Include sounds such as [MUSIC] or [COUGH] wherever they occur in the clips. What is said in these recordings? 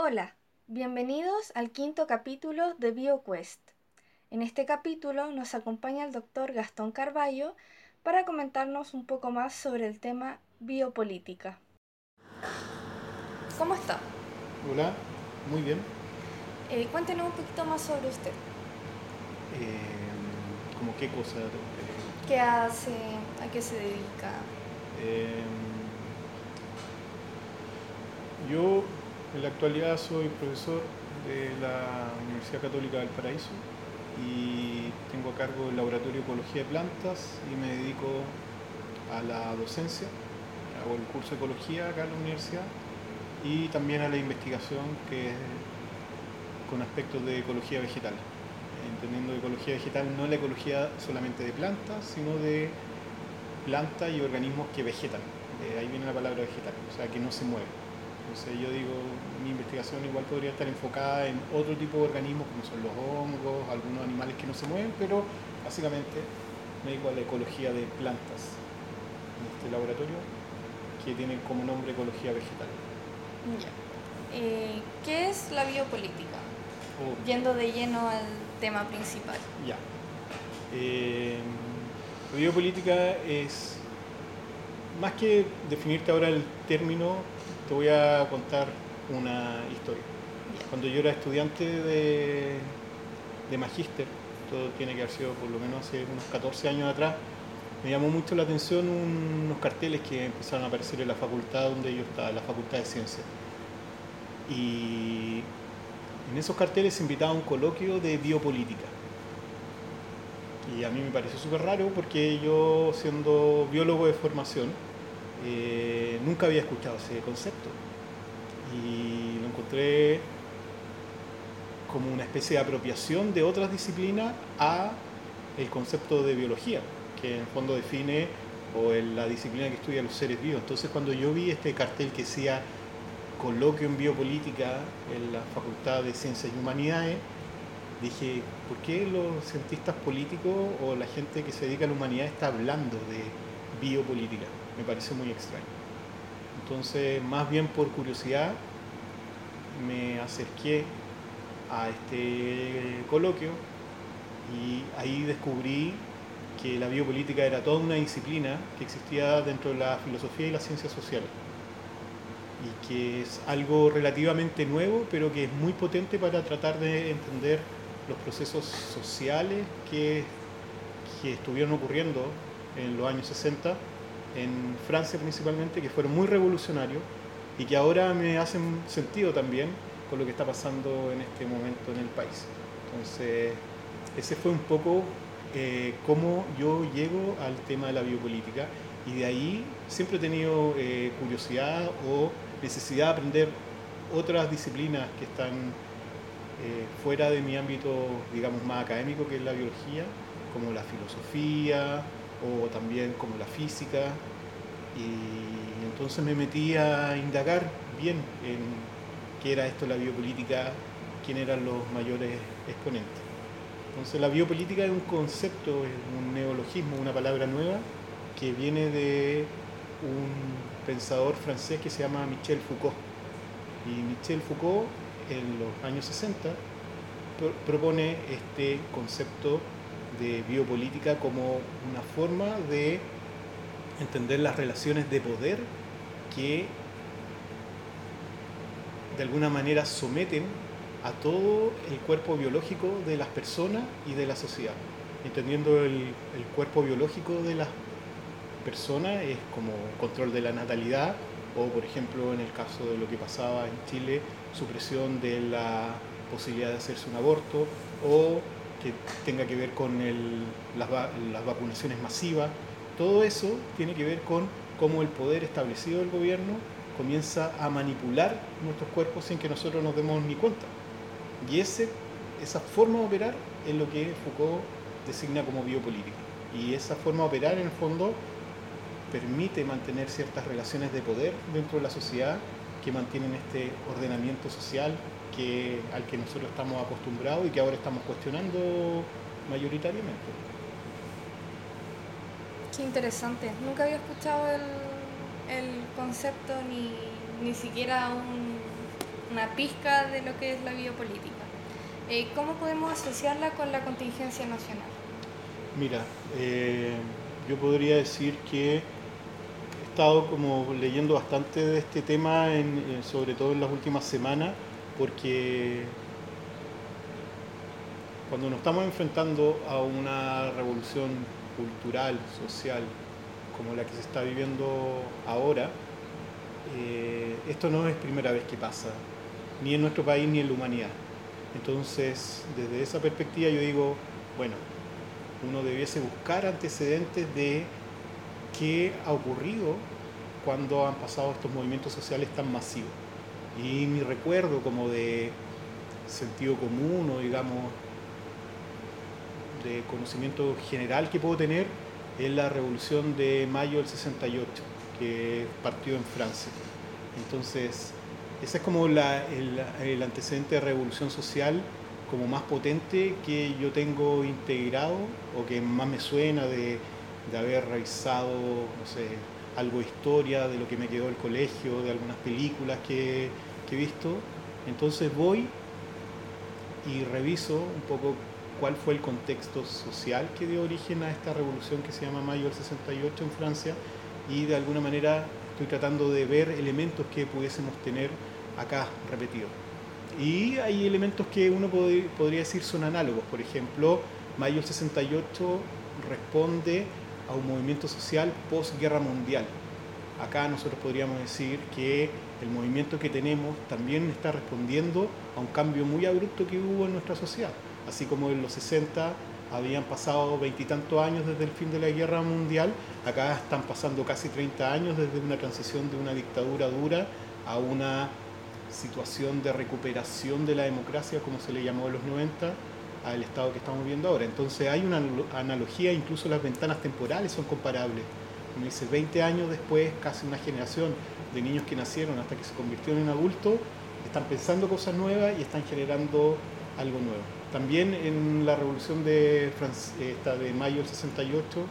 Hola, bienvenidos al quinto capítulo de BioQuest. En este capítulo nos acompaña el doctor Gastón Carballo para comentarnos un poco más sobre el tema biopolítica. ¿Cómo está? Hola, muy bien. Eh, cuéntenos un poquito más sobre usted. Eh, ¿Cómo qué cosa? ¿Qué hace? ¿A qué se dedica? Eh, yo en la actualidad soy profesor de la Universidad Católica del Paraíso y tengo a cargo el Laboratorio de Ecología de Plantas y me dedico a la docencia. Hago el curso de Ecología acá en la universidad y también a la investigación que con aspectos de ecología vegetal. Entendiendo ecología vegetal no la ecología solamente de plantas, sino de plantas y organismos que vegetan. De ahí viene la palabra vegetal, o sea, que no se mueven. Entonces yo digo, mi investigación igual podría estar enfocada en otro tipo de organismos como son los hongos, algunos animales que no se mueven, pero básicamente me dedico a la ecología de plantas en este laboratorio que tiene como nombre ecología vegetal. Ya. Eh, ¿Qué es la biopolítica? Oh, Yendo de lleno al tema principal. Ya. Eh, la biopolítica es, más que definirte ahora el término, te voy a contar una historia. Cuando yo era estudiante de, de magíster, todo tiene que haber sido por lo menos hace unos 14 años atrás, me llamó mucho la atención unos carteles que empezaron a aparecer en la facultad donde yo estaba, la Facultad de Ciencias. Y en esos carteles se invitaba a un coloquio de biopolítica. Y a mí me pareció súper raro porque yo, siendo biólogo de formación, eh, nunca había escuchado ese concepto. Y lo encontré como una especie de apropiación de otras disciplinas a el concepto de biología, que en el fondo define o en la disciplina que estudia los seres vivos. Entonces cuando yo vi este cartel que decía coloquio en biopolítica en la Facultad de Ciencias y Humanidades, dije, ¿por qué los cientistas políticos o la gente que se dedica a la humanidad está hablando de biopolítica? Me pareció muy extraño. Entonces, más bien por curiosidad, me acerqué a este coloquio y ahí descubrí que la biopolítica era toda una disciplina que existía dentro de la filosofía y las ciencias sociales y que es algo relativamente nuevo, pero que es muy potente para tratar de entender los procesos sociales que, que estuvieron ocurriendo en los años 60, en Francia principalmente, que fueron muy revolucionarios y que ahora me hacen sentido también con lo que está pasando en este momento en el país. Entonces, ese fue un poco eh, cómo yo llego al tema de la biopolítica y de ahí siempre he tenido eh, curiosidad o necesidad de aprender otras disciplinas que están eh, fuera de mi ámbito, digamos, más académico, que es la biología, como la filosofía o también como la física. Y entonces me metí a indagar bien en qué era esto la biopolítica, quién eran los mayores exponentes. Entonces la biopolítica es un concepto, es un neologismo, una palabra nueva que viene de un pensador francés que se llama Michel Foucault. Y Michel Foucault en los años 60 pro- propone este concepto de biopolítica como una forma de entender las relaciones de poder que de alguna manera someten a todo el cuerpo biológico de las personas y de la sociedad. Entendiendo el, cuerpo biológico de las personas es como control de la natalidad o por ejemplo en el caso de lo que pasaba en Chile, supresión de la posibilidad de hacerse un aborto o que tenga que ver con el- las, las vacunaciones masivas. Todo eso tiene que ver con cómo el poder establecido del gobierno comienza a manipular nuestros cuerpos sin que nosotros nos demos ni cuenta. Y ese, esa forma de operar es lo que Foucault designa como biopolítica. Y esa forma de operar en el fondo permite mantener ciertas relaciones de poder dentro de la sociedad que mantienen este ordenamiento social que, al que nosotros estamos acostumbrados y que ahora estamos cuestionando mayoritariamente. Qué interesante. Nunca había escuchado el, el concepto ni, ni siquiera un, una pizca de lo que es la biopolítica. Eh, ¿Cómo podemos asociarla con la contingencia nacional? Mira, eh, yo podría decir que estado como leyendo bastante de este tema, sobre todo en las últimas semanas, porque cuando nos estamos enfrentando a una revolución cultural, social, como la que se está viviendo ahora, eh, esto no es primera vez que pasa, ni en nuestro país ni en la humanidad. Entonces, desde esa perspectiva yo digo, bueno, uno debiese buscar antecedentes de qué ha ocurrido cuando han pasado estos movimientos sociales tan masivos. Y mi recuerdo como de sentido común o digamos de conocimiento general que puedo tener es la revolución de mayo del 68, que partió en Francia. Entonces, ese es como el, el, antecedente de revolución social como más potente que yo tengo integrado o que más me suena de, de haber revisado, no sé, algo de historia, de lo que me quedó del colegio, de algunas películas que, que he visto. Entonces voy y reviso un poco cuál fue el contexto social que dio origen a esta revolución que se llama Mayo del 68 en Francia y de alguna manera estoy tratando de ver elementos que pudiésemos tener acá repetidos. Y hay elementos que uno podría decir son análogos. Por ejemplo, Mayo del 68 responde a un movimiento social post-guerra mundial. Acá nosotros podríamos decir que el movimiento que tenemos también está respondiendo a un cambio muy abrupto que hubo en nuestra sociedad así como en los 60 habían pasado veintitantos años desde el fin de la guerra mundial, acá están pasando casi 30 años desde una transición de una dictadura dura a una situación de recuperación de la democracia, como se le llamó en los 90, al estado que estamos viendo ahora. Entonces hay una analogía, incluso las ventanas temporales son comparables. Como dice, 20 años después, casi una generación de niños que nacieron hasta que se convirtieron en adultos, están pensando cosas nuevas y están generando algo nuevo. También en la revolución de, esta de mayo del 68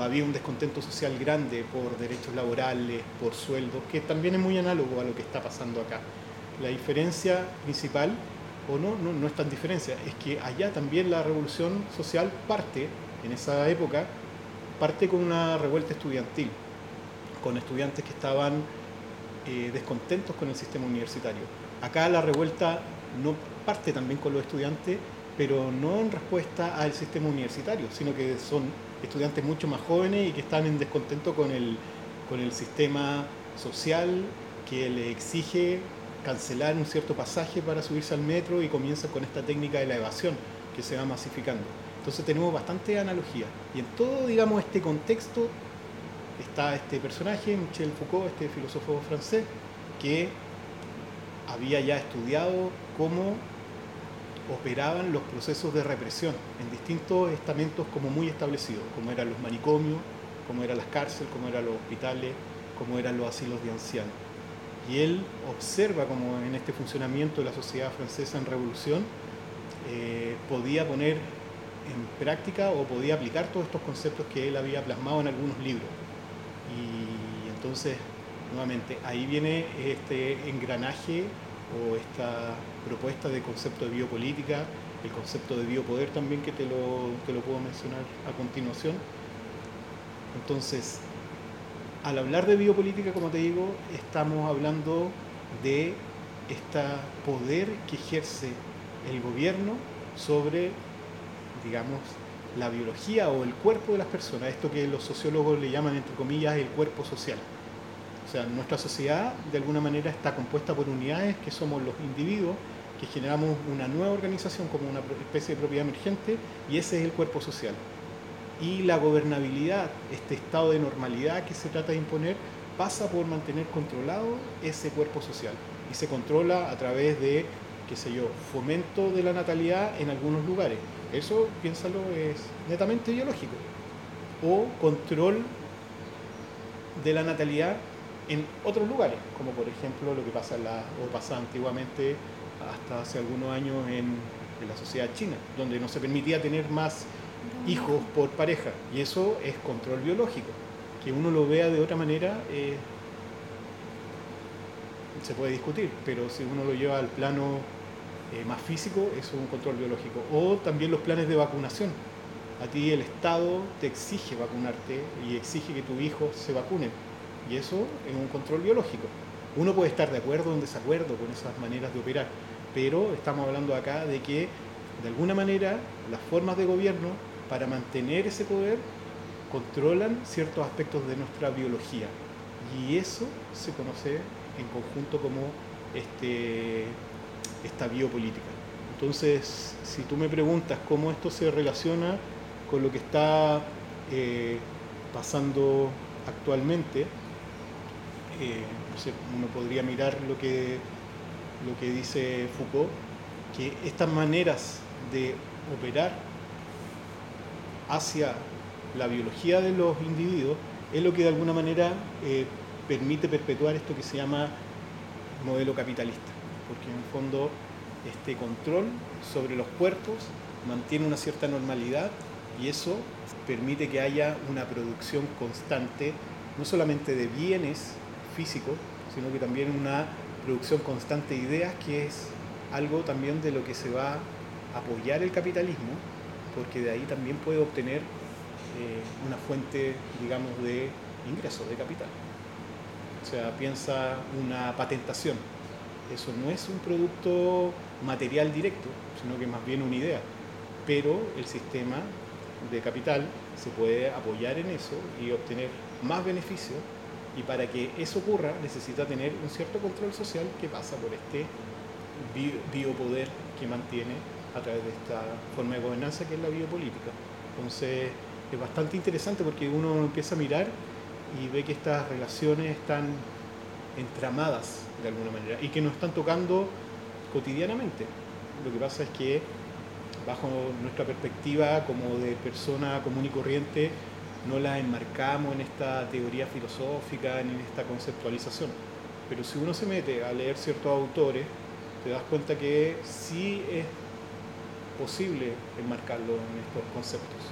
había un descontento social grande por derechos laborales, por sueldos, que también es muy análogo a lo que está pasando acá. La diferencia principal, o no, no, no es tan diferencia, es que allá también la revolución social parte, en esa época, parte con una revuelta estudiantil, con estudiantes que estaban eh, descontentos con el sistema universitario. Acá la revuelta no parte también con los estudiantes, pero no en respuesta al sistema universitario, sino que son estudiantes mucho más jóvenes y que están en descontento con el, con el sistema social que le exige cancelar un cierto pasaje para subirse al metro y comienza con esta técnica de la evasión que se va masificando. Entonces tenemos bastante analogía. Y en todo, digamos, este contexto está este personaje, Michel Foucault, este filósofo francés, que había ya estudiado cómo operaban los procesos de represión en distintos estamentos como muy establecidos, como eran los manicomios, como eran las cárceles, como eran los hospitales, como eran los asilos de ancianos. Y él observa como en este funcionamiento de la sociedad francesa en revolución eh, podía poner en práctica o podía aplicar todos estos conceptos que él había plasmado en algunos libros. Y entonces, nuevamente, ahí viene este engranaje o esta propuesta de concepto de biopolítica, el concepto de biopoder también que te lo, te lo puedo mencionar a continuación. Entonces, al hablar de biopolítica, como te digo, estamos hablando de este poder que ejerce el gobierno sobre, digamos, la biología o el cuerpo de las personas, esto que los sociólogos le llaman, entre comillas, el cuerpo social. O sea, nuestra sociedad de alguna manera está compuesta por unidades que somos los individuos, que generamos una nueva organización como una especie de propiedad emergente y ese es el cuerpo social. Y la gobernabilidad, este estado de normalidad que se trata de imponer, pasa por mantener controlado ese cuerpo social y se controla a través de, qué sé yo, fomento de la natalidad en algunos lugares. Eso, piénsalo, es netamente biológico. O control de la natalidad en otros lugares, como por ejemplo lo que pasa la, o antiguamente hasta hace algunos años en, la sociedad china, donde no se permitía tener más hijos por pareja, y eso es control biológico. Que uno lo vea de otra manera, eh, se puede discutir, pero si uno lo lleva al plano eh, más físico, es un control biológico. O también los planes de vacunación. A ti el Estado te exige vacunarte y exige que tu hijo se vacune. Y eso es un control biológico. Uno puede estar de acuerdo o en desacuerdo con esas maneras de operar, pero estamos hablando acá de que de alguna manera las formas de gobierno para mantener ese poder controlan ciertos aspectos de nuestra biología. Y eso se conoce en conjunto como este, esta biopolítica. Entonces, si tú me preguntas cómo esto se relaciona con lo que está eh, pasando actualmente, eh, uno podría mirar lo que, lo que dice Foucault, que estas maneras de operar hacia la biología de los individuos es lo que de alguna manera eh, permite perpetuar esto que se llama modelo capitalista, porque en el fondo este control sobre los cuerpos mantiene una cierta normalidad y eso permite que haya una producción constante, no solamente de bienes físicos, sino que también una producción constante de ideas, que es algo también de lo que se va a apoyar el capitalismo, porque de ahí también puede obtener eh, una fuente, digamos, de ingresos, de capital. O sea, piensa una patentación. Eso no es un producto material directo, sino que más bien una idea. Pero el sistema de capital se puede apoyar en eso y obtener más beneficios y para que eso ocurra necesita tener un cierto control social que pasa por este biopoder que mantiene a través de esta forma de gobernanza que es la biopolítica. Entonces es bastante interesante porque uno empieza a mirar y ve que estas relaciones están entramadas de alguna manera y que nos están tocando cotidianamente. Lo que pasa es que bajo nuestra perspectiva como de persona común y corriente no la enmarcamos en esta teoría filosófica ni en esta conceptualización. Pero si uno se mete a leer ciertos autores, te das cuenta que sí es posible enmarcarlo en estos conceptos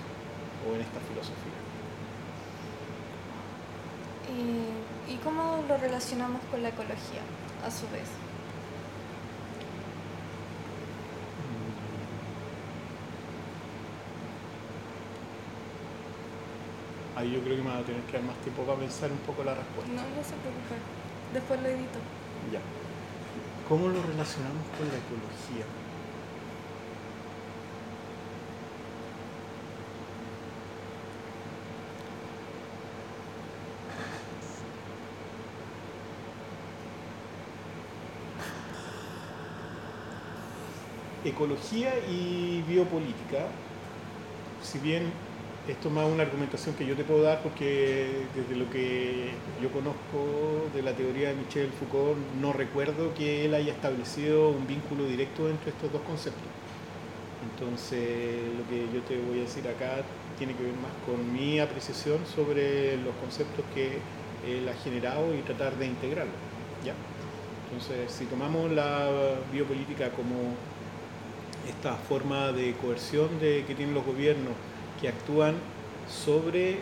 o en esta filosofía. ¿Y, cómo lo relacionamos con la ecología, a su vez? Ahí yo creo que me va a tener que dar más tiempo para pensar un poco la respuesta. No, no se preocupe. Después lo edito. Ya. ¿Cómo lo relacionamos con la ecología? Ecología y biopolítica, si bien esto es más una argumentación que yo te puedo dar porque desde lo que yo conozco de la teoría de Michel Foucault no recuerdo que él haya establecido un vínculo directo entre estos dos conceptos. Entonces lo que yo te voy a decir acá tiene que ver más con mi apreciación sobre los conceptos que él ha generado y tratar de integrarlos. Entonces si tomamos la biopolítica como esta forma de coerción de, que tienen los gobiernos que actúan sobre,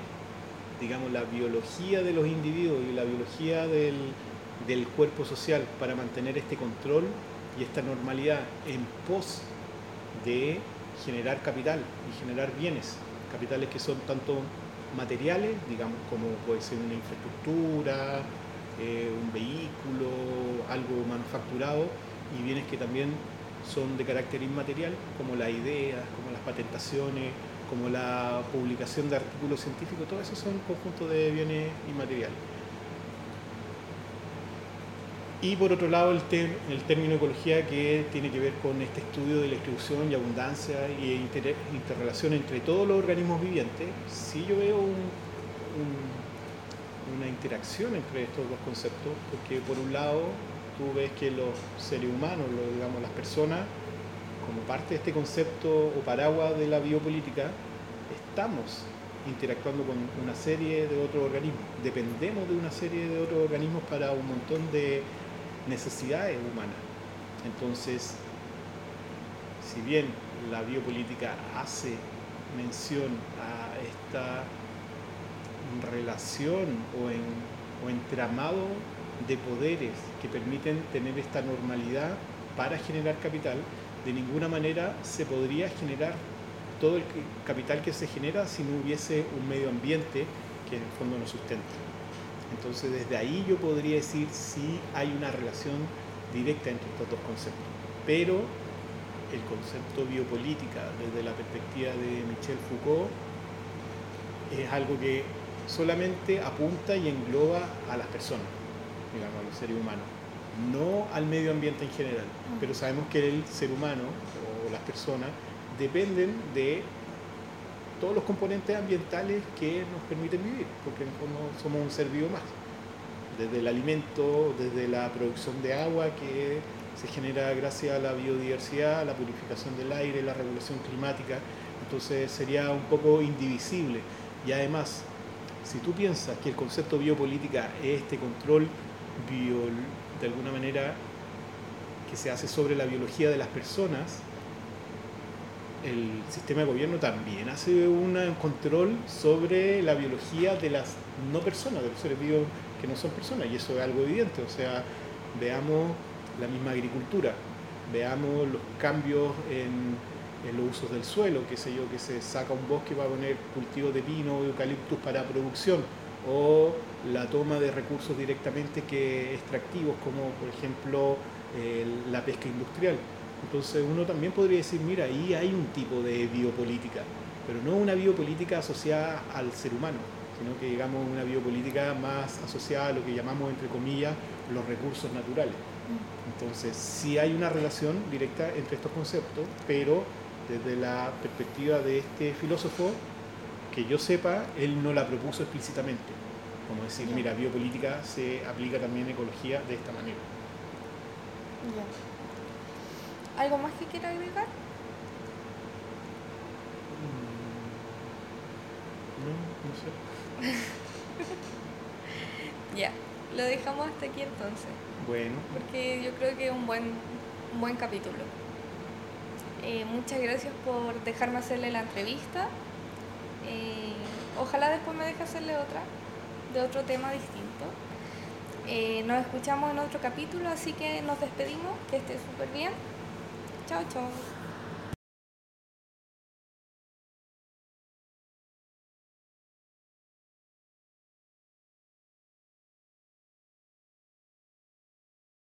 digamos, la biología de los individuos y la biología del, del cuerpo social para mantener este control y esta normalidad en pos de generar capital y generar bienes, capitales que son tanto materiales, digamos, como puede ser una infraestructura, eh, un vehículo, algo manufacturado, y bienes que también son de carácter inmaterial, como las ideas, como las patentaciones, como la publicación de artículos científicos, todo eso son conjuntos de bienes inmateriales. Y por otro lado, el, el, término ecología que tiene que ver con este estudio de la distribución y abundancia y interrelación entre todos los organismos vivientes, sí yo veo una interacción entre estos dos conceptos, porque por un lado tú ves que los seres humanos, digamos las personas, como parte de este concepto o paraguas de la biopolítica, estamos interactuando con una serie de otros organismos. Dependemos de una serie de otros organismos para un montón de necesidades humanas. Entonces, si bien la biopolítica hace mención a esta relación o, en, o entramado de poderes que permiten tener esta normalidad para generar capital, de ninguna manera se podría generar todo el capital que se genera si no hubiese un medio ambiente que en el fondo nos sustenta. Entonces desde ahí yo podría decir si hay una relación directa entre estos dos conceptos. Pero el concepto biopolítica desde la perspectiva de Michel Foucault es algo que solamente apunta y engloba a las personas, digamos, a los seres humanos, no al medio ambiente en general. Mm. Pero sabemos que el ser humano o las personas dependen de todos los componentes ambientales que nos permiten vivir, porque en el fondo somos un ser vivo más. Desde el alimento, desde la producción de agua que se genera gracias a la biodiversidad, la purificación del aire, la regulación climática, entonces sería un poco indivisible. Y además, si tú piensas que el concepto biopolítica es este control bio, de alguna manera que se hace sobre la biología de las personas, el sistema de gobierno también hace un control sobre la biología de las no personas, de los seres vivos que no son personas, y eso es algo evidente. O sea, veamos la misma agricultura, veamos los cambios en, los usos del suelo, qué sé yo, que se saca un bosque para poner cultivos de pino o eucaliptus para producción, o la toma de recursos directamente que extractivos, como por ejemplo la pesca industrial entonces uno también podría decir, mira, ahí hay un tipo de biopolítica, pero no una biopolítica asociada al ser humano, sino que digamos una biopolítica más asociada a lo que llamamos, entre comillas, los recursos naturales. Entonces sí hay una relación directa entre estos conceptos, pero desde la perspectiva de este filósofo, que yo sepa, él no la propuso explícitamente. Como decir, mira, biopolítica se aplica también en ecología de esta manera. ¿Algo más que quiera agregar? Mm, no, no sé. [LAUGHS] ya, lo dejamos hasta aquí entonces. Bueno. Porque yo creo que es un buen, un buen capítulo. Eh, muchas gracias por dejarme hacerle la entrevista. Eh, ojalá después me deje hacerle otra, de otro tema distinto. Eh, nos escuchamos en otro capítulo, así que nos despedimos, que esté súper bien. Chao, chao.